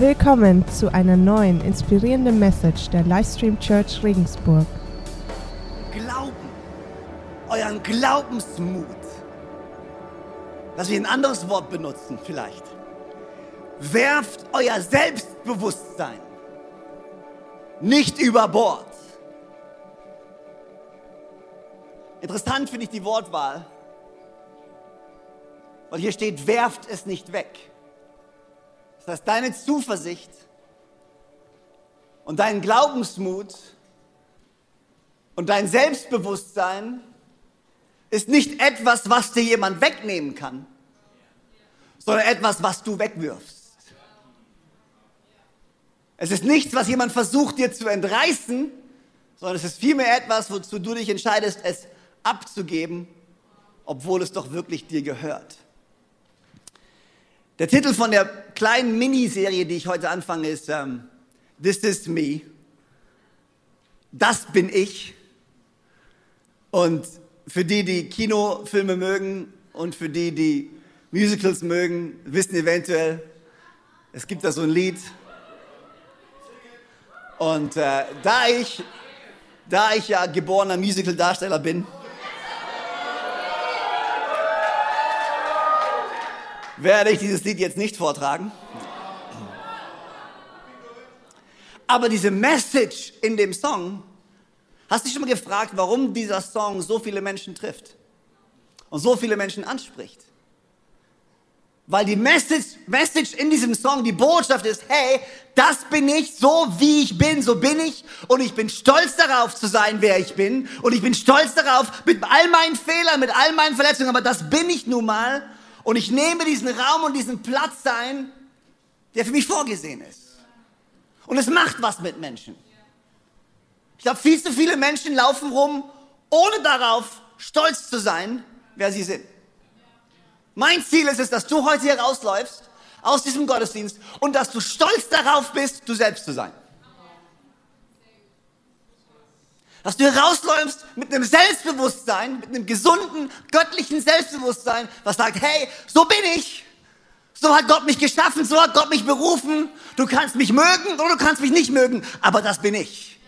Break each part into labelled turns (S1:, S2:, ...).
S1: Willkommen zu einer neuen inspirierenden Message der Livestream Church Regensburg.
S2: Glauben, euren Glaubensmut. Lass mich ein anderes Wort benutzen vielleicht. Werft euer Selbstbewusstsein nicht über Bord. Interessant finde ich die Wortwahl, weil hier steht, werft es nicht weg. Das heißt, deine Zuversicht und dein Glaubensmut und dein Selbstbewusstsein ist nicht etwas, was dir jemand wegnehmen kann, sondern etwas, was du wegwirfst. Es ist nichts, was jemand versucht dir zu entreißen, sondern es ist vielmehr etwas, wozu du dich entscheidest, es abzugeben, obwohl es doch wirklich dir gehört. Der Titel von der kleinen Miniserie, die ich heute anfange, ist ähm, This is Me. Das bin ich. Und für die, die Kinofilme mögen und für die, die Musicals mögen, wissen eventuell, es gibt da so ein Lied. Und äh, da, ich, da ich ja geborener Musical-Darsteller bin, werde ich dieses Lied jetzt nicht vortragen. Aber diese Message in dem Song, hast du dich schon mal gefragt, warum dieser Song so viele Menschen trifft und so viele Menschen anspricht? Weil die Message, Message in diesem Song, die Botschaft ist, hey, das bin ich, so wie ich bin, so bin ich. Und ich bin stolz darauf zu sein, wer ich bin. Und ich bin stolz darauf, mit all meinen Fehlern, mit all meinen Verletzungen, aber das bin ich nun mal. Und ich nehme diesen Raum und diesen Platz ein, der für mich vorgesehen ist. Und es macht was mit Menschen. Ich glaube, viel zu viele Menschen laufen rum, ohne darauf stolz zu sein, wer sie sind. Mein Ziel ist es, dass du heute hier rausläufst aus diesem Gottesdienst und dass du stolz darauf bist, du selbst zu sein. Dass du rausläufst mit einem Selbstbewusstsein, mit einem gesunden, göttlichen Selbstbewusstsein, was sagt, hey, so bin ich. So hat Gott mich geschaffen, so hat Gott mich berufen. Du kannst mich mögen oder du kannst mich nicht mögen, aber das bin ich.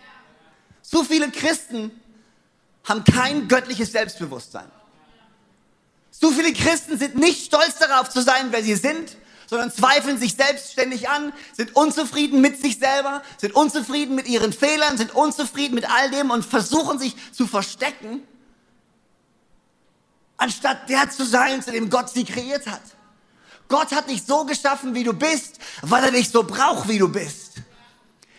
S2: So viele Christen haben kein göttliches Selbstbewusstsein. So viele Christen sind nicht stolz darauf zu sein, wer sie sind, sondern zweifeln sich selbstständig an, sind unzufrieden mit sich selber, sind unzufrieden mit ihren Fehlern, sind unzufrieden mit all dem und versuchen sich zu verstecken, anstatt der zu sein, zu dem Gott sie kreiert hat. Gott hat dich so geschaffen, wie du bist, weil er dich so braucht, wie du bist.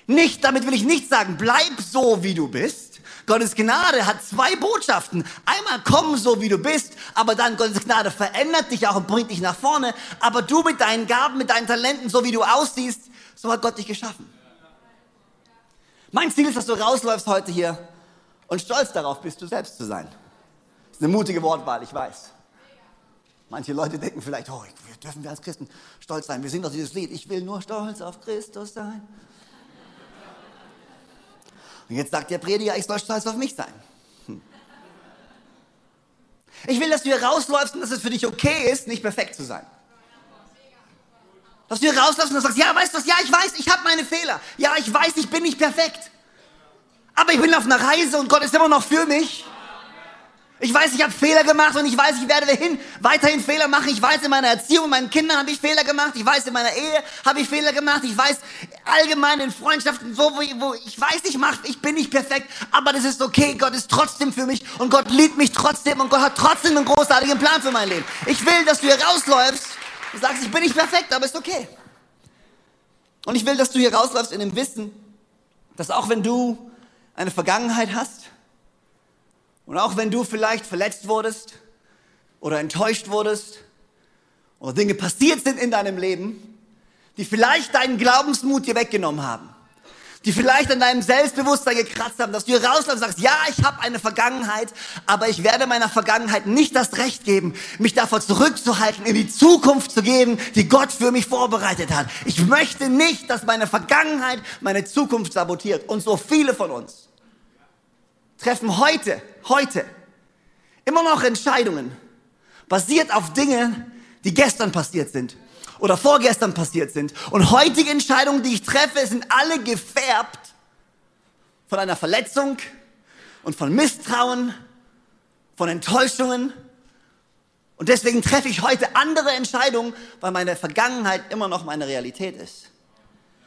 S2: Nicht, damit will ich nicht sagen, bleib so, wie du bist, Gottes Gnade hat zwei Botschaften. Einmal komm so, wie du bist, aber dann Gottes Gnade verändert dich auch und bringt dich nach vorne. Aber du mit deinen Gaben, mit deinen Talenten, so wie du aussiehst, so hat Gott dich geschaffen. Mein Ziel ist, dass du rausläufst heute hier und stolz darauf bist, du selbst zu sein. Das ist eine mutige Wortwahl, ich weiß. Manche Leute denken vielleicht, oh, dürfen wir als Christen stolz sein. Wir singen doch dieses Lied, ich will nur stolz auf Christus sein. Und jetzt sagt der Prediger, ich soll stolz auf mich sein. Hm. Ich will, dass du hier rausläufst und dass es für dich okay ist, nicht perfekt zu sein. Dass du hier rausläufst und sagst, ja, weißt du was, ja, ich weiß, ich habe meine Fehler. Ja, ich weiß, ich bin nicht perfekt. Aber ich bin auf einer Reise und Gott ist immer noch für mich. Ich weiß, ich habe Fehler gemacht und ich weiß, ich werde dahin weiterhin Fehler machen. Ich weiß, in meiner Erziehung, meinen Kindern habe ich Fehler gemacht. Ich weiß, in meiner Ehe habe ich Fehler gemacht. Ich weiß, allgemein in Freundschaften, wo, wo, wo ich weiß, ich mache, ich bin nicht perfekt, aber das ist okay. Gott ist trotzdem für mich und Gott liebt mich trotzdem und Gott hat trotzdem einen großartigen Plan für mein Leben. Ich will, dass du hier rausläufst und sagst, ich bin nicht perfekt, aber ist okay. Und ich will, dass du hier rausläufst in dem Wissen, dass auch wenn du eine Vergangenheit hast, und auch wenn du vielleicht verletzt wurdest oder enttäuscht wurdest oder Dinge passiert sind in deinem Leben, die vielleicht deinen Glaubensmut dir weggenommen haben, die vielleicht an deinem Selbstbewusstsein gekratzt haben, dass du hier und sagst, ja, ich habe eine Vergangenheit, aber ich werde meiner Vergangenheit nicht das Recht geben, mich davor zurückzuhalten, in die Zukunft zu gehen, die Gott für mich vorbereitet hat. Ich möchte nicht, dass meine Vergangenheit meine Zukunft sabotiert. Und so viele von uns treffen heute, heute immer noch Entscheidungen, basiert auf Dinge, die gestern passiert sind. oder vorgestern passiert sind. Und heutige Entscheidungen, die ich treffe, sind alle gefärbt von einer Verletzung und von Misstrauen, von Enttäuschungen. Und deswegen treffe ich heute andere Entscheidungen, weil meine Vergangenheit immer noch meine Realität ist.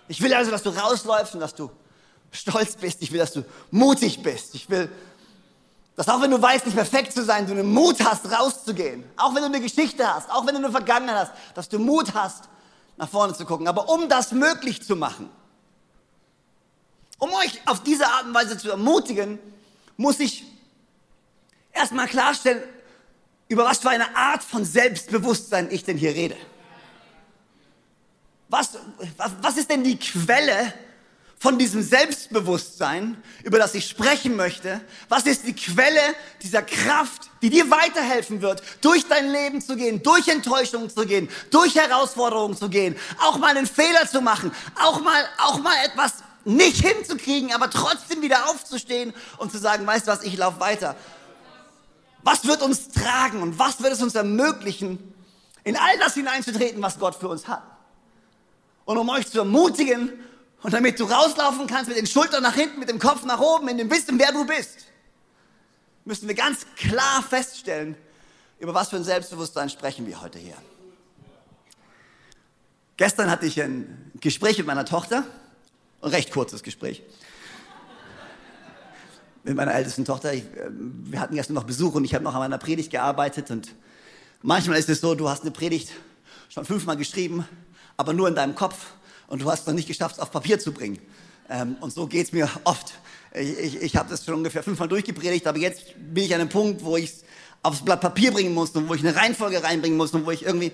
S2: Ich will also, dass du rausläufst und dass du stolz bist. Ich will, dass du mutig bist. Ich will, dass auch wenn du weißt, nicht perfekt zu sein, du einen Mut hast, rauszugehen. Auch wenn du eine Geschichte hast, auch wenn du eine Vergangenheit hast, dass du Mut hast, nach vorne zu gucken. Aber um das möglich zu machen, um euch auf diese Art und Weise zu ermutigen, muss ich erstmal klarstellen, über was für eine Art von Selbstbewusstsein ich denn hier rede. Was, was, was ist denn die Quelle von diesem Selbstbewusstsein, über das ich sprechen möchte? Was ist die Quelle dieser Kraft, die dir weiterhelfen wird, durch dein Leben zu gehen, durch Enttäuschungen zu gehen, durch Herausforderungen zu gehen, auch mal einen Fehler zu machen, auch mal, auch mal etwas nicht hinzukriegen, aber trotzdem wieder aufzustehen und zu sagen, weißt du was, ich laufe weiter. Was wird uns tragen und was wird es uns ermöglichen, in all das hineinzutreten, was Gott für uns hat? Und um euch zu ermutigen und damit du rauslaufen kannst mit den Schultern nach hinten, mit dem Kopf nach oben, in dem Wissen, wer du bist, müssen wir ganz klar feststellen, über was für ein Selbstbewusstsein sprechen wir heute hier. Gestern hatte ich ein Gespräch mit meiner Tochter, ein recht kurzes Gespräch. Mit meiner ältesten Tochter. Ich, äh, wir hatten gestern noch Besuch und ich habe noch an meiner Predigt gearbeitet. Und manchmal ist es so, du hast eine Predigt schon fünfmal geschrieben, aber nur in deinem Kopf und du hast es noch nicht geschafft, es auf Papier zu bringen. Ähm, und so geht es mir oft. Ich, ich, ich habe das schon ungefähr fünfmal durchgepredigt, aber jetzt bin ich an einem Punkt, wo ich es aufs Blatt Papier bringen muss und wo ich eine Reihenfolge reinbringen muss und wo ich irgendwie...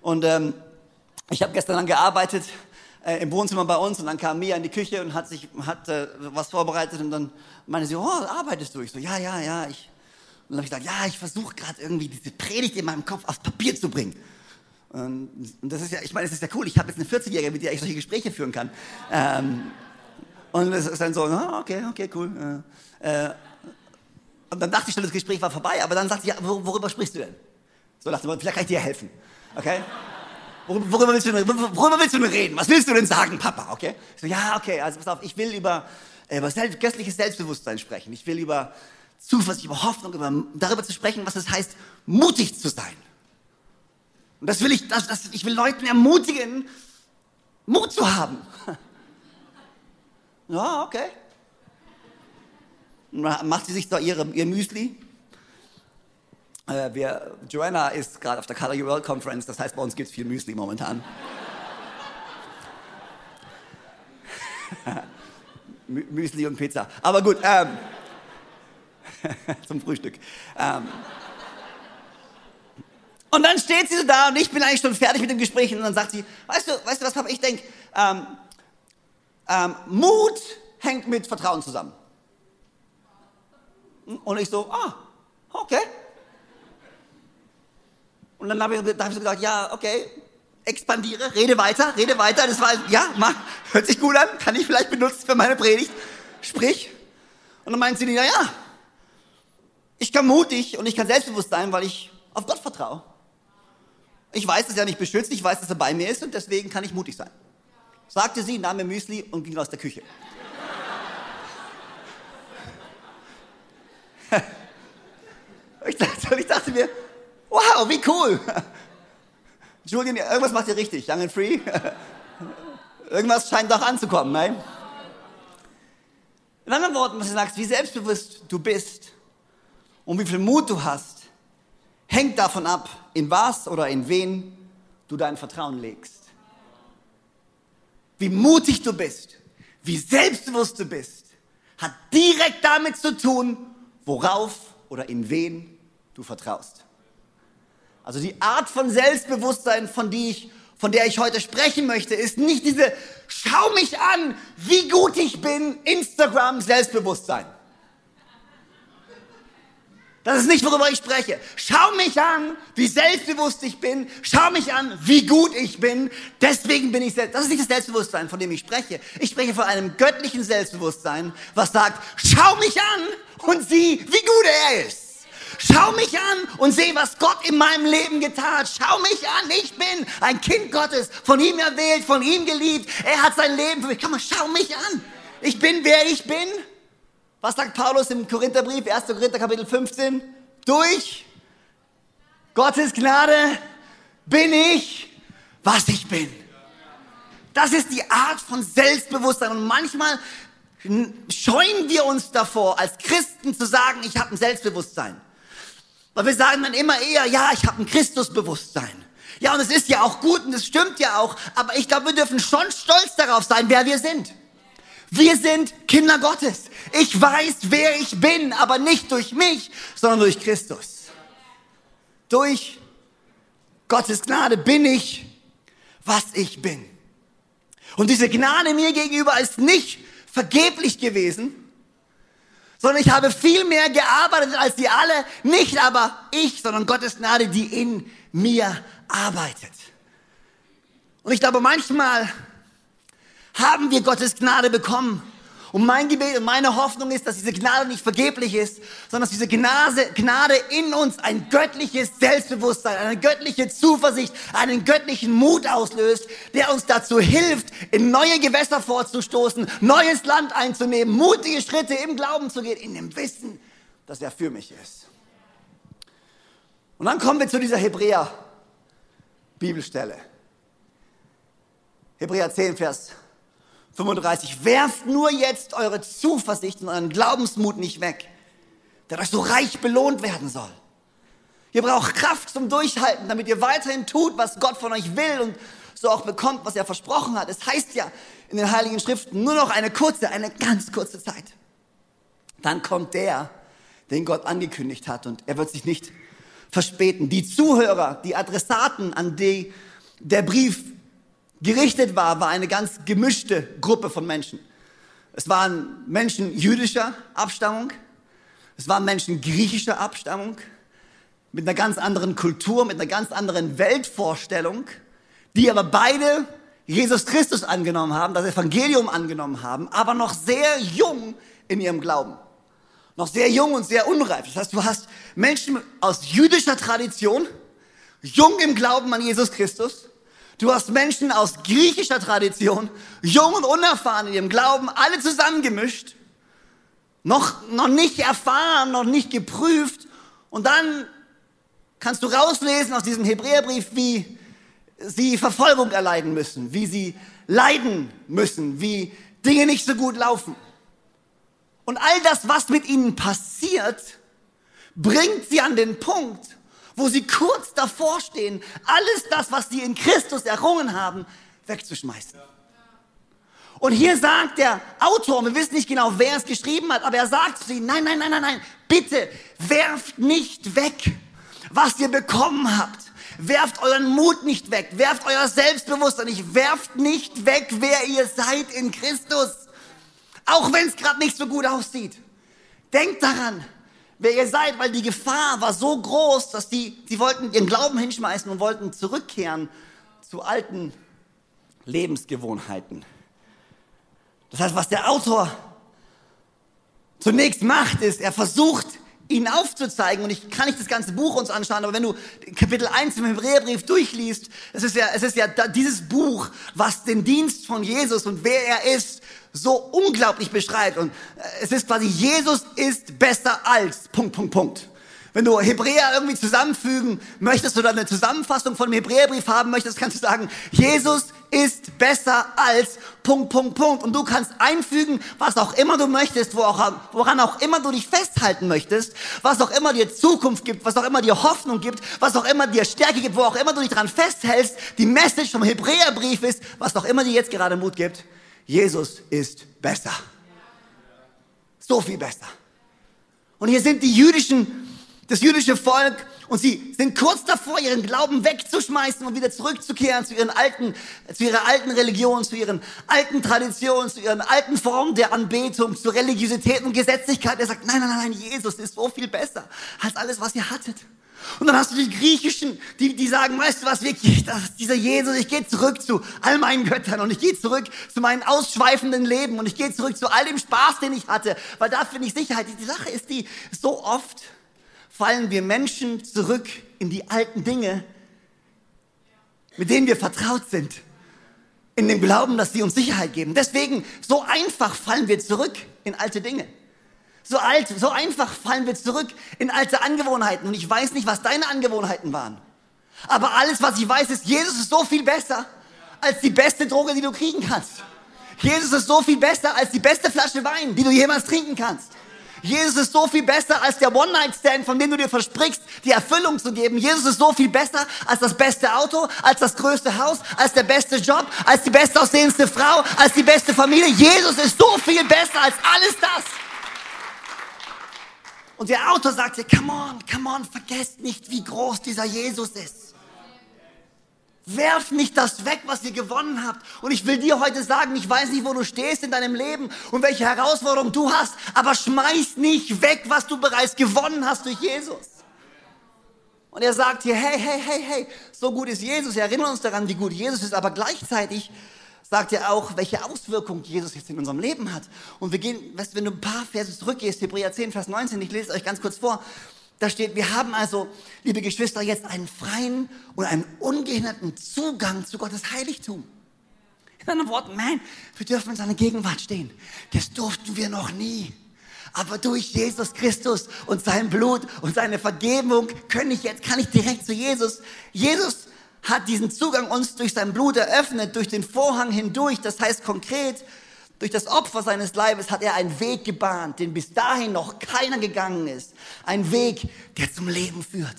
S2: Und ähm, ich habe gestern dann gearbeitet äh, im Wohnzimmer bei uns und dann kam Mia in die Küche und hat sich hat äh, was vorbereitet und dann meinte sie, oh, arbeitest du? Ich so, ja, ja, ja. Ich, und dann habe ich gesagt, ja, ich versuche gerade irgendwie diese Predigt in meinem Kopf aufs Papier zu bringen. Und das ist ja, ich meine, das ist ja cool. Ich habe jetzt eine 40-Jährige, mit der ich solche Gespräche führen kann. Ähm, und es ist dann so, ah, okay, okay, cool. Äh, und dann dachte ich schon, das Gespräch war vorbei, aber dann sagte sie, ja, worüber sprichst du denn? So dachte ich, vielleicht kann ich dir helfen. Okay? Worüber, willst du, worüber willst du denn reden? Was willst du denn sagen, Papa? Okay? Ich so, ja, okay, also pass auf, ich will über, äh, über selbst, göttliches Selbstbewusstsein sprechen. Ich will über Zuversicht, über Hoffnung, über, darüber zu sprechen, was es heißt, mutig zu sein. Und das will ich, das, das, ich will Leuten ermutigen, Mut zu haben. Ja, okay. Macht sie sich da ihre, ihr Müsli? Äh, wir, Joanna ist gerade auf der Color World Conference, das heißt, bei uns gibt es viel Müsli momentan. Müsli und Pizza. Aber gut, ähm, zum Frühstück. Ähm, und dann steht sie so da und ich bin eigentlich schon fertig mit dem Gespräch und dann sagt sie, weißt du, weißt du was, Papa, ich denke, ähm, ähm, Mut hängt mit Vertrauen zusammen. Und ich so, ah, okay. Und dann habe ich, hab ich so gesagt, ja, okay, expandiere, rede weiter, rede weiter. Das war, ja, mach, hört sich gut an, kann ich vielleicht benutzen für meine Predigt. Sprich. Und dann meint sie, na ja, ich kann mutig und ich kann selbstbewusst sein, weil ich auf Gott vertraue. Ich weiß, dass er mich beschützt, ich weiß, dass er bei mir ist und deswegen kann ich mutig sein. Sagte sie, nahm mir Müsli und ging aus der Küche. ich, dachte, ich dachte mir, wow, wie cool. Julian, irgendwas macht ihr richtig, Young and Free. irgendwas scheint doch anzukommen, nein? In anderen Worten, was du sagst, wie selbstbewusst du bist und wie viel Mut du hast, hängt davon ab, in was oder in wen du dein Vertrauen legst. Wie mutig du bist, wie selbstbewusst du bist, hat direkt damit zu tun, worauf oder in wen du vertraust. Also die Art von Selbstbewusstsein, von, die ich, von der ich heute sprechen möchte, ist nicht diese Schau mich an, wie gut ich bin, Instagram Selbstbewusstsein. Das ist nicht, worüber ich spreche. Schau mich an, wie selbstbewusst ich bin. Schau mich an, wie gut ich bin. Deswegen bin ich selbst. Das ist nicht das Selbstbewusstsein, von dem ich spreche. Ich spreche von einem göttlichen Selbstbewusstsein, was sagt, schau mich an und sieh, wie gut er ist. schau mich an und seh, was Gott in meinem Leben getan hat. Schau mich an, ich bin ein Kind Gottes, von ihm erwählt, von ihm geliebt. Er hat sein Leben für mich. Komm mal, schau mich an. Ich bin, wer ich bin. Was sagt Paulus im Korintherbrief, 1. Korinther Kapitel 15? Durch Gottes Gnade bin ich, was ich bin. Das ist die Art von Selbstbewusstsein. Und manchmal scheuen wir uns davor, als Christen zu sagen, ich habe ein Selbstbewusstsein. Weil wir sagen dann immer eher, ja, ich habe ein Christusbewusstsein. Ja, und es ist ja auch gut und es stimmt ja auch, aber ich glaube, wir dürfen schon stolz darauf sein, wer wir sind. Wir sind Kinder Gottes. Ich weiß, wer ich bin, aber nicht durch mich, sondern durch Christus. Durch Gottes Gnade bin ich, was ich bin. Und diese Gnade mir gegenüber ist nicht vergeblich gewesen, sondern ich habe viel mehr gearbeitet als die alle, nicht aber ich, sondern Gottes Gnade, die in mir arbeitet. Und ich glaube, manchmal haben wir Gottes Gnade bekommen und mein Gebet und meine Hoffnung ist, dass diese Gnade nicht vergeblich ist, sondern dass diese Gnade, Gnade in uns ein göttliches Selbstbewusstsein, eine göttliche Zuversicht, einen göttlichen Mut auslöst, der uns dazu hilft, in neue Gewässer vorzustoßen, neues Land einzunehmen, mutige Schritte im Glauben zu gehen, in dem Wissen, dass er für mich ist. Und dann kommen wir zu dieser Hebräer Bibelstelle. Hebräer 10, Vers 35. Werft nur jetzt eure Zuversicht und euren Glaubensmut nicht weg, der euch so reich belohnt werden soll. Ihr braucht Kraft zum Durchhalten, damit ihr weiterhin tut, was Gott von euch will und so auch bekommt, was er versprochen hat. Es heißt ja in den Heiligen Schriften nur noch eine kurze, eine ganz kurze Zeit. Dann kommt der, den Gott angekündigt hat und er wird sich nicht verspäten. Die Zuhörer, die Adressaten, an die der Brief gerichtet war, war eine ganz gemischte Gruppe von Menschen. Es waren Menschen jüdischer Abstammung, es waren Menschen griechischer Abstammung, mit einer ganz anderen Kultur, mit einer ganz anderen Weltvorstellung, die aber beide Jesus Christus angenommen haben, das Evangelium angenommen haben, aber noch sehr jung in ihrem Glauben. Noch sehr jung und sehr unreif. Das heißt, du hast Menschen aus jüdischer Tradition, jung im Glauben an Jesus Christus, Du hast Menschen aus griechischer Tradition, jung und unerfahren in ihrem Glauben, alle zusammengemischt, noch, noch nicht erfahren, noch nicht geprüft. Und dann kannst du rauslesen aus diesem Hebräerbrief, wie sie Verfolgung erleiden müssen, wie sie leiden müssen, wie Dinge nicht so gut laufen. Und all das, was mit ihnen passiert, bringt sie an den Punkt, wo sie kurz davor stehen, alles das, was sie in Christus errungen haben, wegzuschmeißen. Und hier sagt der Autor, wir wissen nicht genau, wer es geschrieben hat, aber er sagt zu ihnen, nein, nein, nein, nein, nein, bitte werft nicht weg, was ihr bekommen habt. Werft euren Mut nicht weg, werft euer Selbstbewusstsein nicht, werft nicht weg, wer ihr seid in Christus. Auch wenn es gerade nicht so gut aussieht. Denkt daran, wer ihr seid, weil die Gefahr war so groß, dass die, die wollten ihren Glauben hinschmeißen und wollten zurückkehren zu alten Lebensgewohnheiten. Das heißt, was der Autor zunächst macht, ist, er versucht, ihn aufzuzeigen. Und ich kann nicht das ganze Buch uns anschauen, aber wenn du Kapitel 1 im Hebräerbrief durchliest, es ist ja, es ist ja dieses Buch, was den Dienst von Jesus und wer er ist, so unglaublich beschreibt. Und äh, es ist quasi, Jesus ist besser als, Punkt, Punkt, Punkt. Wenn du Hebräer irgendwie zusammenfügen möchtest oder eine Zusammenfassung von dem Hebräerbrief haben möchtest, kannst du sagen, Jesus ist besser als Punkt, Punkt, Punkt. Und du kannst einfügen, was auch immer du möchtest, woran auch immer du dich festhalten möchtest, was auch immer dir Zukunft gibt, was auch immer dir Hoffnung gibt, was auch immer dir Stärke gibt, wo auch immer du dich dran festhältst. Die Message vom Hebräerbrief ist, was auch immer dir jetzt gerade Mut gibt, Jesus ist besser. So viel besser. Und hier sind die jüdischen, das jüdische Volk und sie sind kurz davor, ihren Glauben wegzuschmeißen und wieder zurückzukehren zu ihren alten, zu ihrer alten Religion, zu ihren alten Traditionen, zu ihren alten Formen der Anbetung, zu Religiosität und Gesetzlichkeit. Er sagt, nein, nein, nein, Jesus ist so viel besser als alles, was ihr hattet. Und dann hast du die Griechischen, die, die sagen, weißt du was, wirklich, das, dieser Jesus, ich gehe zurück zu all meinen Göttern und ich gehe zurück zu meinem ausschweifenden Leben und ich gehe zurück zu all dem Spaß, den ich hatte, weil da finde ich Sicherheit. Die Sache ist die, so oft fallen wir Menschen zurück in die alten Dinge, mit denen wir vertraut sind. In dem Glauben, dass sie uns Sicherheit geben. Deswegen, so einfach fallen wir zurück in alte Dinge. So alt, so einfach fallen wir zurück in alte Angewohnheiten. Und ich weiß nicht, was deine Angewohnheiten waren. Aber alles, was ich weiß, ist, Jesus ist so viel besser als die beste Droge, die du kriegen kannst. Jesus ist so viel besser als die beste Flasche Wein, die du jemals trinken kannst. Jesus ist so viel besser als der One-Night-Stand, von dem du dir versprichst, die Erfüllung zu geben. Jesus ist so viel besser als das beste Auto, als das größte Haus, als der beste Job, als die bestaussehendste Frau, als die beste Familie. Jesus ist so viel besser als alles das. Und der Autor sagte, come on, come on, vergesst nicht, wie groß dieser Jesus ist. Werft nicht das weg, was ihr gewonnen habt. Und ich will dir heute sagen, ich weiß nicht, wo du stehst in deinem Leben und welche Herausforderung du hast, aber schmeiß nicht weg, was du bereits gewonnen hast durch Jesus. Und er sagt hier, hey, hey, hey, hey, so gut ist Jesus. Wir erinnern uns daran, wie gut Jesus ist, aber gleichzeitig sagt er auch, welche Auswirkungen Jesus jetzt in unserem Leben hat. Und wir gehen, weißt, wenn du ein paar Verse zurückgehst, Hebräer 10, Vers 19, ich lese es euch ganz kurz vor. Da steht, wir haben also, liebe Geschwister, jetzt einen freien und einen ungehinderten Zugang zu Gottes Heiligtum. In anderen Worten, man, wir dürfen in seiner Gegenwart stehen. Das durften wir noch nie. Aber durch Jesus Christus und sein Blut und seine Vergebung kann ich jetzt, kann ich direkt zu Jesus. Jesus hat diesen Zugang uns durch sein Blut eröffnet, durch den Vorhang hindurch. Das heißt konkret, durch das Opfer seines Leibes hat er einen Weg gebahnt, den bis dahin noch keiner gegangen ist. Ein Weg, der zum Leben führt.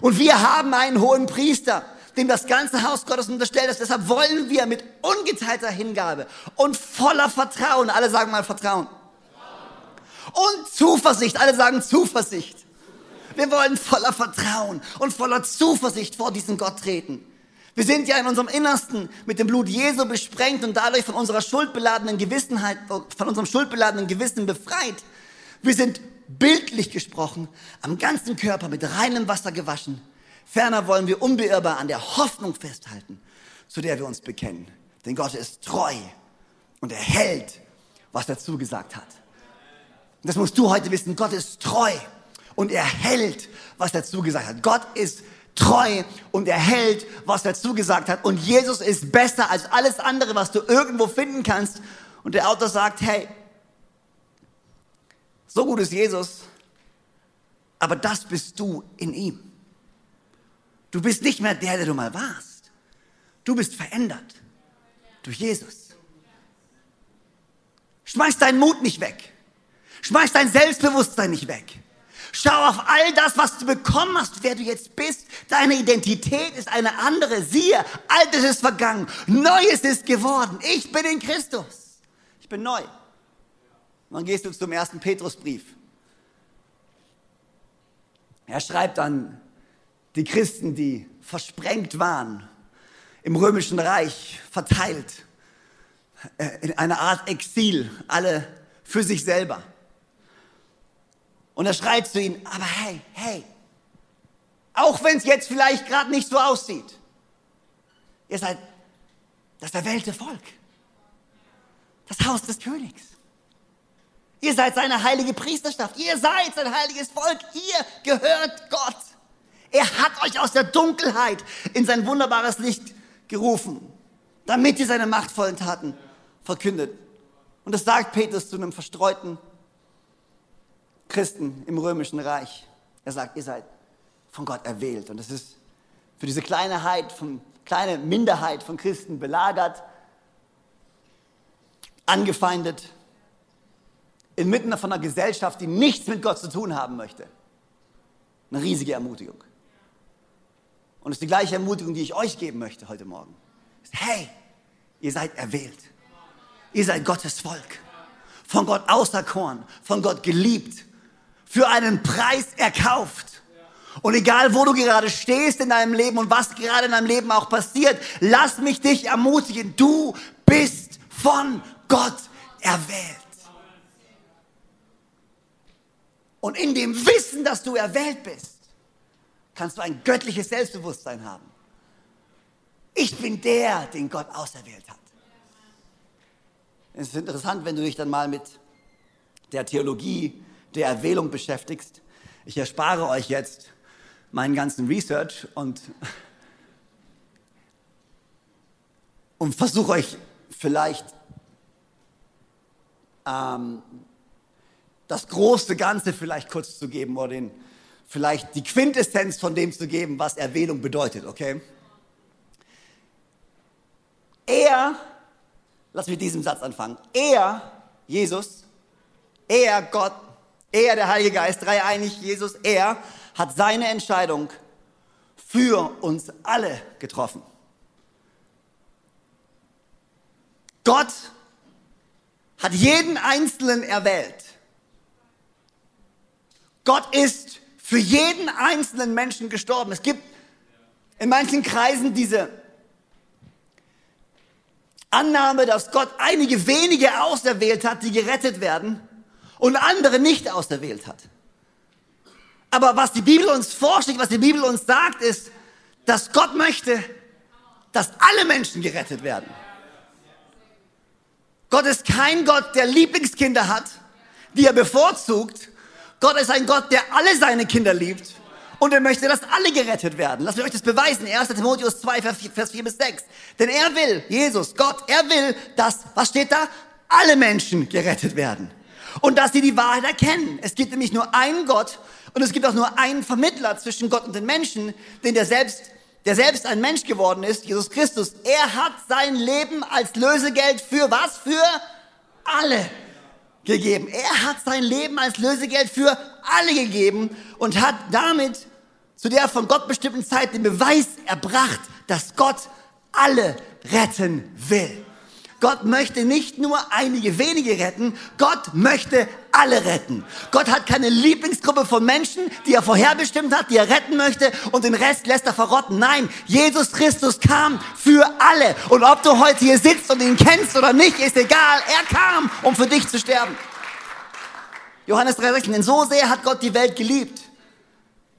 S2: Und wir haben einen hohen Priester, dem das ganze Haus Gottes unterstellt ist. Deshalb wollen wir mit ungeteilter Hingabe und voller Vertrauen, alle sagen mal Vertrauen. Und Zuversicht, alle sagen Zuversicht. Wir wollen voller Vertrauen und voller Zuversicht vor diesen Gott treten. Wir sind ja in unserem Innersten mit dem Blut Jesu besprengt und dadurch von unserer schuldbeladenen Gewissenheit, von unserem schuldbeladenen Gewissen befreit. Wir sind bildlich gesprochen am ganzen Körper mit reinem Wasser gewaschen. Ferner wollen wir unbeirrbar an der Hoffnung festhalten, zu der wir uns bekennen. Denn Gott ist treu und er hält, was er zugesagt hat. Und das musst du heute wissen. Gott ist treu und er hält, was er zugesagt hat. Gott ist treu und er hält, was er zugesagt hat. Und Jesus ist besser als alles andere, was du irgendwo finden kannst. Und der Autor sagt, hey, so gut ist Jesus, aber das bist du in ihm. Du bist nicht mehr der, der du mal warst. Du bist verändert durch Jesus. Schmeiß deinen Mut nicht weg. Schmeiß dein Selbstbewusstsein nicht weg. Schau auf all das, was du bekommen hast, wer du jetzt bist. Deine Identität ist eine andere. Siehe, Altes ist vergangen, Neues ist geworden. Ich bin in Christus. Ich bin neu. Dann gehst du zum ersten Petrusbrief. Er schreibt an die Christen, die versprengt waren, im römischen Reich verteilt, äh, in einer Art Exil, alle für sich selber. Und er schreit zu ihnen, aber hey, hey, auch wenn es jetzt vielleicht gerade nicht so aussieht, ihr seid das erwählte Volk, das Haus des Königs. Ihr seid seine heilige Priesterschaft, ihr seid sein heiliges Volk, ihr gehört Gott. Er hat euch aus der Dunkelheit in sein wunderbares Licht gerufen, damit ihr seine machtvollen Taten verkündet. Und das sagt Petrus zu einem verstreuten Christen im römischen Reich. Er sagt, ihr seid von Gott erwählt. Und es ist für diese kleine, Heit von, kleine Minderheit von Christen belagert, angefeindet, inmitten von einer Gesellschaft, die nichts mit Gott zu tun haben möchte. Eine riesige Ermutigung. Und es ist die gleiche Ermutigung, die ich euch geben möchte heute Morgen. Hey, ihr seid erwählt. Ihr seid Gottes Volk. Von Gott auserkoren, von Gott geliebt, für einen Preis erkauft. Und egal, wo du gerade stehst in deinem Leben und was gerade in deinem Leben auch passiert, lass mich dich ermutigen. Du bist von Gott erwählt. Und in dem Wissen, dass du erwählt bist, kannst du ein göttliches Selbstbewusstsein haben. Ich bin der, den Gott auserwählt hat. Es ist interessant, wenn du dich dann mal mit der Theologie der Erwählung beschäftigst. Ich erspare euch jetzt meinen ganzen Research und, und versuche euch vielleicht ähm, das große Ganze vielleicht kurz zu geben oder den, vielleicht die Quintessenz von dem zu geben, was Erwählung bedeutet, okay? Er, lass mich mit diesem Satz anfangen, er, Jesus, er, Gott, er, der Heilige Geist, dreieinig, Jesus, er hat seine Entscheidung für uns alle getroffen. Gott hat jeden Einzelnen erwählt. Gott ist für jeden einzelnen Menschen gestorben. Es gibt in manchen Kreisen diese Annahme, dass Gott einige wenige auserwählt hat, die gerettet werden und andere nicht auserwählt hat. Aber was die Bibel uns vorschlägt, was die Bibel uns sagt, ist, dass Gott möchte, dass alle Menschen gerettet werden. Gott ist kein Gott, der Lieblingskinder hat, die er bevorzugt. Gott ist ein Gott, der alle seine Kinder liebt und er möchte, dass alle gerettet werden. Lasst mich euch das beweisen. 1. Timotheus 2, Vers 4 bis 6. Denn er will, Jesus, Gott, er will, dass, was steht da? Alle Menschen gerettet werden. Und dass sie die Wahrheit erkennen. Es gibt nämlich nur einen Gott und es gibt auch nur einen Vermittler zwischen Gott und den Menschen, den der selbst, der selbst ein Mensch geworden ist, Jesus Christus. Er hat sein Leben als Lösegeld für was? Für alle gegeben. Er hat sein Leben als Lösegeld für alle gegeben und hat damit zu der von Gott bestimmten Zeit den Beweis erbracht, dass Gott alle retten will. Gott möchte nicht nur einige wenige retten, Gott möchte alle retten. Gott hat keine Lieblingsgruppe von Menschen, die er vorherbestimmt hat, die er retten möchte und den Rest lässt er verrotten. Nein, Jesus Christus kam für alle. Und ob du heute hier sitzt und ihn kennst oder nicht, ist egal. Er kam, um für dich zu sterben. Johannes 3,16, denn so sehr hat Gott die Welt geliebt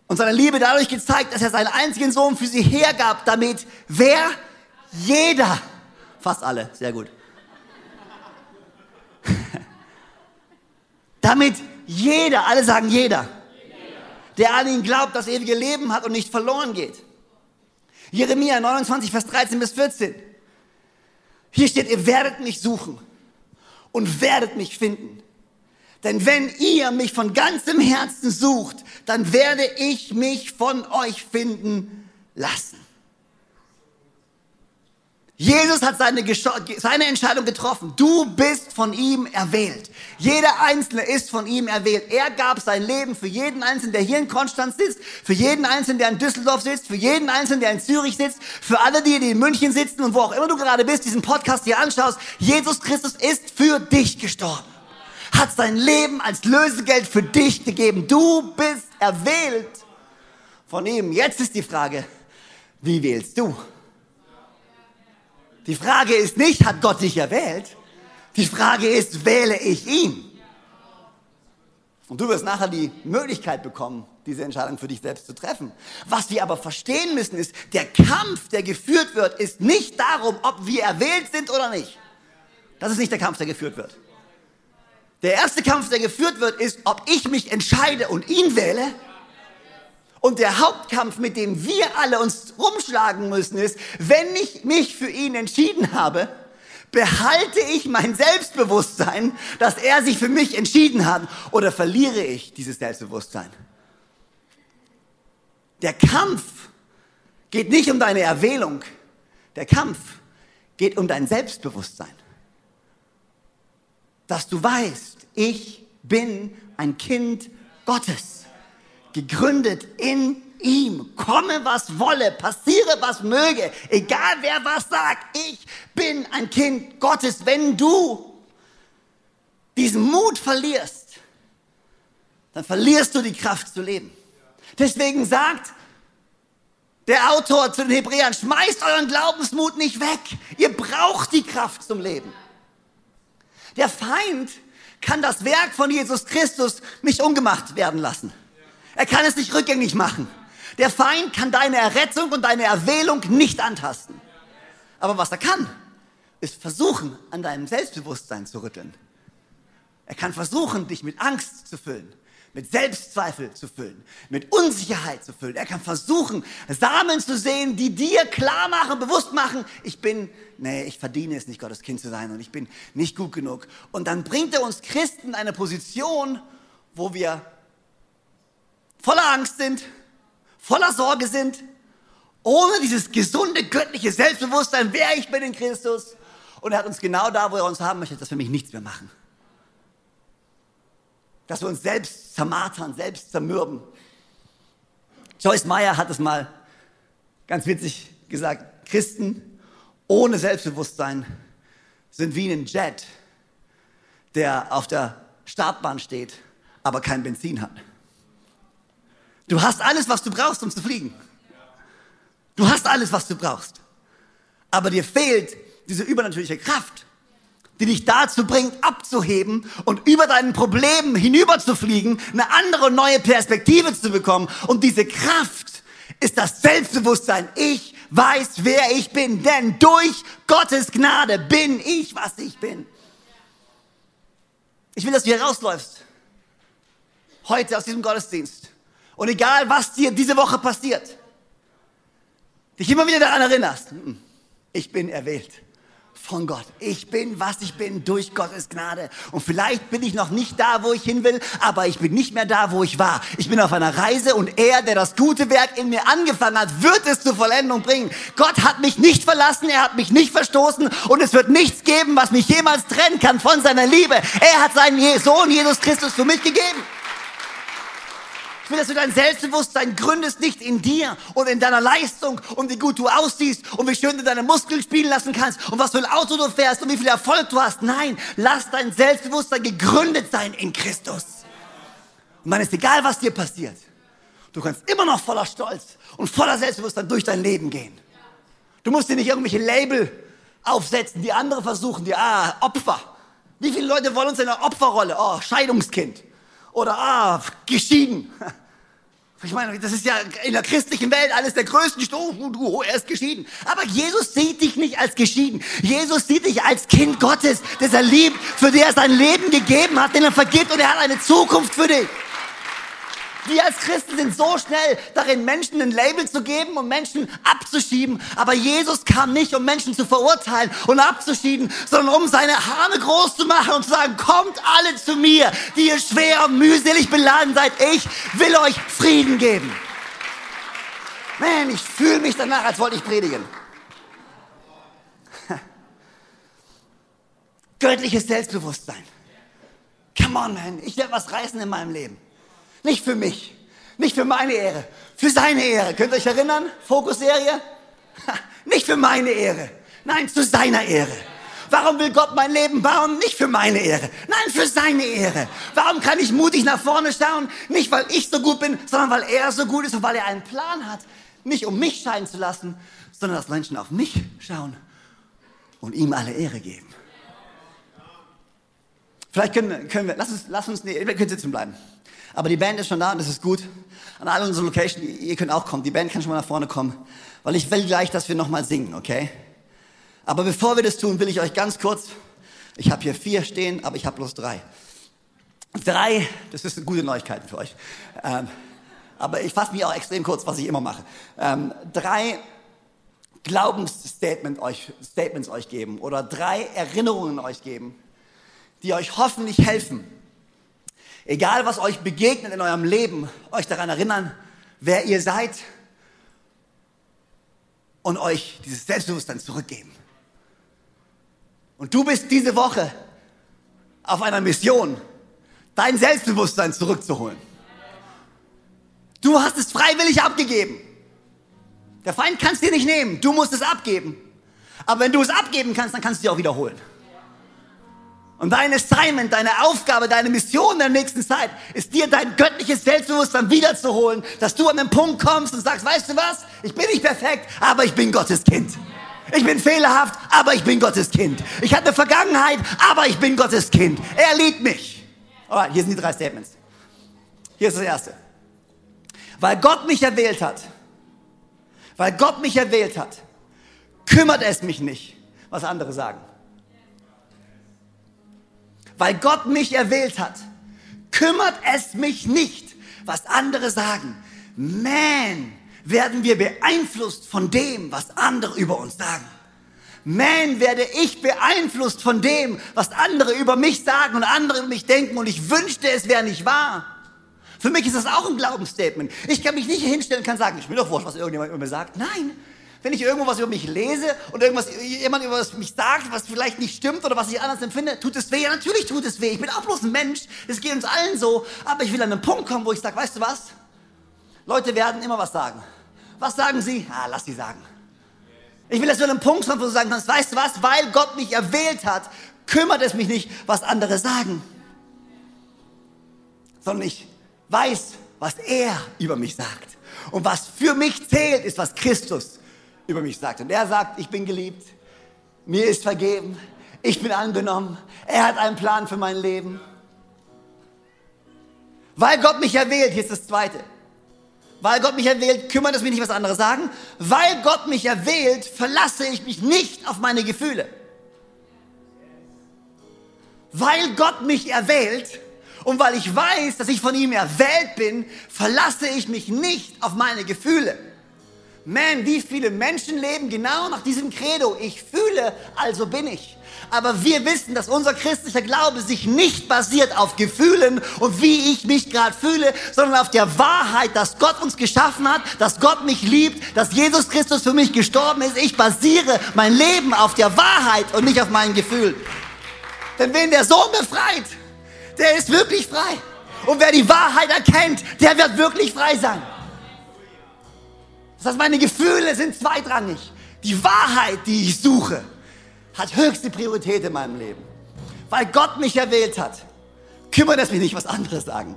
S2: und seine Liebe dadurch gezeigt, dass er seinen einzigen Sohn für sie hergab, damit wer? Jeder, fast alle, sehr gut. Damit jeder, alle sagen jeder, der an ihn glaubt, das ewige Leben hat und nicht verloren geht. Jeremia 29, Vers 13 bis 14. Hier steht, ihr werdet mich suchen und werdet mich finden. Denn wenn ihr mich von ganzem Herzen sucht, dann werde ich mich von euch finden lassen. Jesus hat seine, seine Entscheidung getroffen. Du bist von ihm erwählt. Jeder Einzelne ist von ihm erwählt. Er gab sein Leben für jeden Einzelnen, der hier in Konstanz sitzt, für jeden Einzelnen, der in Düsseldorf sitzt, für jeden Einzelnen, der in Zürich sitzt, für alle die, die in München sitzen und wo auch immer du gerade bist, diesen Podcast hier anschaust. Jesus Christus ist für dich gestorben hat sein Leben als Lösegeld für dich gegeben. Du bist erwählt von ihm. Jetzt ist die Frage, wie wählst du? Die Frage ist nicht, hat Gott dich erwählt? Die Frage ist, wähle ich ihn? Und du wirst nachher die Möglichkeit bekommen, diese Entscheidung für dich selbst zu treffen. Was wir aber verstehen müssen ist, der Kampf, der geführt wird, ist nicht darum, ob wir erwählt sind oder nicht. Das ist nicht der Kampf, der geführt wird. Der erste Kampf, der geführt wird, ist, ob ich mich entscheide und ihn wähle. Und der Hauptkampf, mit dem wir alle uns rumschlagen müssen, ist, wenn ich mich für ihn entschieden habe, behalte ich mein Selbstbewusstsein, dass er sich für mich entschieden hat, oder verliere ich dieses Selbstbewusstsein? Der Kampf geht nicht um deine Erwählung. Der Kampf geht um dein Selbstbewusstsein dass du weißt, ich bin ein Kind Gottes, gegründet in ihm. Komme, was wolle, passiere, was möge, egal wer was sagt, ich bin ein Kind Gottes. Wenn du diesen Mut verlierst, dann verlierst du die Kraft zu leben. Deswegen sagt der Autor zu den Hebräern, schmeißt euren Glaubensmut nicht weg. Ihr braucht die Kraft zum Leben. Der Feind kann das Werk von Jesus Christus nicht ungemacht werden lassen. Er kann es nicht rückgängig machen. Der Feind kann deine Errettung und deine Erwählung nicht antasten. Aber was er kann, ist versuchen, an deinem Selbstbewusstsein zu rütteln. Er kann versuchen, dich mit Angst zu füllen, mit Selbstzweifel zu füllen, mit Unsicherheit zu füllen. Er kann versuchen, Samen zu sehen, die dir klar machen, bewusst machen, ich bin, nee, ich verdiene es nicht, Gottes Kind zu sein und ich bin nicht gut genug. Und dann bringt er uns Christen in eine Position, wo wir voller Angst sind, voller Sorge sind, ohne dieses gesunde göttliche Selbstbewusstsein, wer ich bin in Christus. Und er hat uns genau da, wo er uns haben möchte, dass wir mich nichts mehr machen. Dass wir uns selbst zermartern, selbst zermürben. Joyce Meyer hat es mal ganz witzig gesagt, Christen ohne Selbstbewusstsein sind wie ein Jet, der auf der Startbahn steht, aber kein Benzin hat. Du hast alles, was du brauchst, um zu fliegen. Du hast alles, was du brauchst. Aber dir fehlt diese übernatürliche Kraft, die dich dazu bringt, abzuheben und über deinen Problemen hinüberzufliegen, eine andere neue Perspektive zu bekommen. Und diese Kraft ist das Selbstbewusstsein. Ich weiß, wer ich bin, denn durch Gottes Gnade bin ich, was ich bin. Ich will, dass du hier rausläufst. Heute aus diesem Gottesdienst. Und egal, was dir diese Woche passiert, dich immer wieder daran erinnerst, ich bin erwählt von Gott. Ich bin, was ich bin, durch Gottes Gnade. Und vielleicht bin ich noch nicht da, wo ich hin will, aber ich bin nicht mehr da, wo ich war. Ich bin auf einer Reise und er, der das gute Werk in mir angefangen hat, wird es zur Vollendung bringen. Gott hat mich nicht verlassen, er hat mich nicht verstoßen und es wird nichts geben, was mich jemals trennen kann von seiner Liebe. Er hat seinen Sohn Jesus Christus für mich gegeben. Ich will, dass du dein Selbstbewusstsein gründest nicht in dir und in deiner Leistung und wie gut du aussiehst und wie schön du deine Muskeln spielen lassen kannst und was für ein Auto du fährst und wie viel Erfolg du hast. Nein, lass dein Selbstbewusstsein gegründet sein in Christus. Und dann ist egal, was dir passiert. Du kannst immer noch voller Stolz und voller Selbstbewusstsein durch dein Leben gehen. Du musst dir nicht irgendwelche Label aufsetzen, die andere versuchen, die, ah, Opfer. Wie viele Leute wollen uns in der Opferrolle? Oh, Scheidungskind oder ah, geschieden. Ich meine, das ist ja in der christlichen Welt eines der größten Stufen. Du, er ist geschieden. Aber Jesus sieht dich nicht als geschieden. Jesus sieht dich als Kind Gottes, das er liebt, für den er sein Leben gegeben hat, den er vergibt und er hat eine Zukunft für dich. Wir als Christen sind so schnell darin, Menschen ein Label zu geben und Menschen abzuschieben. Aber Jesus kam nicht, um Menschen zu verurteilen und abzuschieben, sondern um seine Arme groß zu machen und zu sagen, kommt alle zu mir, die ihr schwer und mühselig beladen seid. Ich will euch Frieden geben. Man, ich fühle mich danach, als wollte ich predigen. Göttliches Selbstbewusstsein. Come on, man. Ich werde was reißen in meinem Leben. Nicht für mich, nicht für meine Ehre, für seine Ehre. Könnt ihr euch erinnern? Fokusserie? Nicht für meine Ehre, nein, zu seiner Ehre. Warum will Gott mein Leben bauen? Nicht für meine Ehre, nein, für seine Ehre. Warum kann ich mutig nach vorne schauen? Nicht, weil ich so gut bin, sondern weil er so gut ist und weil er einen Plan hat. Nicht um mich scheinen zu lassen, sondern dass Menschen auf mich schauen und ihm alle Ehre geben. Vielleicht können, können wir, lass uns, lass uns, nee, wir können sitzen bleiben. Aber die Band ist schon da und das ist gut. An alle unsere Locations, ihr könnt auch kommen. Die Band kann schon mal nach vorne kommen, weil ich will gleich, dass wir nochmal singen, okay? Aber bevor wir das tun, will ich euch ganz kurz, ich habe hier vier stehen, aber ich habe bloß drei. Drei, das ist eine gute Neuigkeit für euch. Ähm, aber ich fasse mich auch extrem kurz, was ich immer mache. Ähm, drei Glaubensstatements euch, Statements euch geben oder drei Erinnerungen euch geben, die euch hoffentlich helfen, egal was euch begegnet in eurem Leben, euch daran erinnern, wer ihr seid und euch dieses Selbstbewusstsein zurückgeben. Und du bist diese Woche auf einer Mission, dein Selbstbewusstsein zurückzuholen. Du hast es freiwillig abgegeben. Der Feind kann es dir nicht nehmen, du musst es abgeben. Aber wenn du es abgeben kannst, dann kannst du es dir auch wiederholen. Und dein Assignment, deine Aufgabe, deine Mission der nächsten Zeit ist dir dein göttliches Selbstbewusstsein wiederzuholen, dass du an den Punkt kommst und sagst, weißt du was? Ich bin nicht perfekt, aber ich bin Gottes Kind. Ich bin fehlerhaft, aber ich bin Gottes Kind. Ich hatte Vergangenheit, aber ich bin Gottes Kind. Er liebt mich. Alright, hier sind die drei Statements. Hier ist das erste. Weil Gott mich erwählt hat, weil Gott mich erwählt hat, kümmert es mich nicht, was andere sagen weil Gott mich erwählt hat, kümmert es mich nicht, was andere sagen. Man, werden wir beeinflusst von dem, was andere über uns sagen. Man, werde ich beeinflusst von dem, was andere über mich sagen und andere über mich denken und ich wünschte, es wäre nicht wahr. Für mich ist das auch ein Glaubensstatement. Ich kann mich nicht hinstellen und kann sagen, ich will doch wurscht, was irgendjemand über mir sagt. Nein, wenn ich irgendwo was über mich lese und irgendwas, jemand über mich sagt, was vielleicht nicht stimmt oder was ich anders empfinde, tut es weh? Ja, natürlich tut es weh. Ich bin auch bloß ein Mensch. Es geht uns allen so. Aber ich will an einen Punkt kommen, wo ich sage, weißt du was? Leute werden immer was sagen. Was sagen sie? Ah, lass sie sagen. Ich will, dass du an einem Punkt kommen, wo du sagen kannst, weißt du was? Weil Gott mich erwählt hat, kümmert es mich nicht, was andere sagen. Sondern ich weiß, was er über mich sagt. Und was für mich zählt, ist, was Christus über mich sagt. Und er sagt, ich bin geliebt, mir ist vergeben, ich bin angenommen, er hat einen Plan für mein Leben. Weil Gott mich erwählt, hier ist das Zweite. Weil Gott mich erwählt, kümmert es mich nicht, was andere sagen. Weil Gott mich erwählt, verlasse ich mich nicht auf meine Gefühle. Weil Gott mich erwählt und weil ich weiß, dass ich von ihm erwählt bin, verlasse ich mich nicht auf meine Gefühle. Man, wie viele Menschen leben genau nach diesem Credo. Ich fühle, also bin ich. Aber wir wissen, dass unser christlicher Glaube sich nicht basiert auf Gefühlen und wie ich mich gerade fühle, sondern auf der Wahrheit, dass Gott uns geschaffen hat, dass Gott mich liebt, dass Jesus Christus für mich gestorben ist. Ich basiere mein Leben auf der Wahrheit und nicht auf meinen Gefühlen. Denn wen der Sohn befreit, der ist wirklich frei. Und wer die Wahrheit erkennt, der wird wirklich frei sein. Das heißt, meine Gefühle sind zweitrangig. Die Wahrheit, die ich suche, hat höchste Priorität in meinem Leben. Weil Gott mich erwählt hat, kümmert es mich nicht, was andere sagen.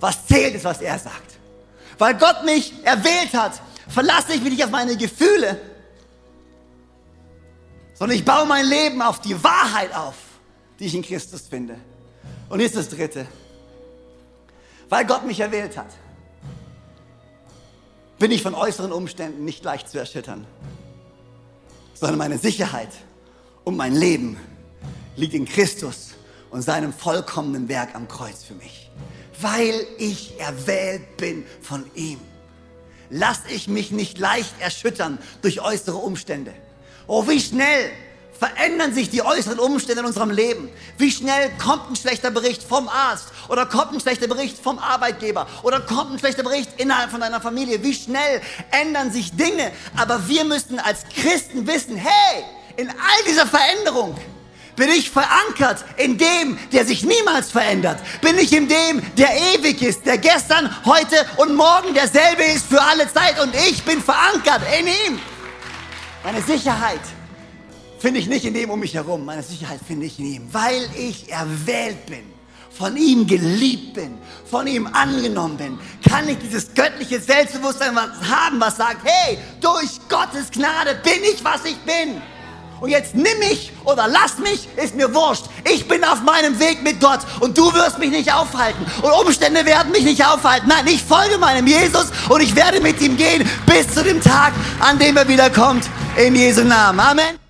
S2: Was zählt ist, was er sagt. Weil Gott mich erwählt hat, verlasse ich mich nicht auf meine Gefühle, sondern ich baue mein Leben auf die Wahrheit auf, die ich in Christus finde. Und ist das Dritte. Weil Gott mich erwählt hat bin ich von äußeren Umständen nicht leicht zu erschüttern, sondern meine Sicherheit und mein Leben liegt in Christus und seinem vollkommenen Werk am Kreuz für mich. Weil ich erwählt bin von ihm, lasse ich mich nicht leicht erschüttern durch äußere Umstände. Oh, wie schnell verändern sich die äußeren Umstände in unserem Leben. Wie schnell kommt ein schlechter Bericht vom Arzt oder kommt ein schlechter Bericht vom Arbeitgeber oder kommt ein schlechter Bericht innerhalb von deiner Familie. Wie schnell ändern sich Dinge. Aber wir müssen als Christen wissen, hey, in all dieser Veränderung bin ich verankert in dem, der sich niemals verändert. Bin ich in dem, der ewig ist, der gestern, heute und morgen derselbe ist für alle Zeit. Und ich bin verankert in ihm. Meine Sicherheit finde ich nicht in dem um mich herum. Meine Sicherheit finde ich in ihm, weil ich erwählt bin, von ihm geliebt bin, von ihm angenommen bin, kann ich dieses göttliche Selbstbewusstsein haben, was sagt, hey, durch Gottes Gnade bin ich, was ich bin. Und jetzt nimm mich oder lass mich, ist mir wurscht. Ich bin auf meinem Weg mit Gott und du wirst mich nicht aufhalten. Und Umstände werden mich nicht aufhalten. Nein, ich folge meinem Jesus und ich werde mit ihm gehen bis zu dem Tag, an dem er wiederkommt. In Jesu Namen. Amen.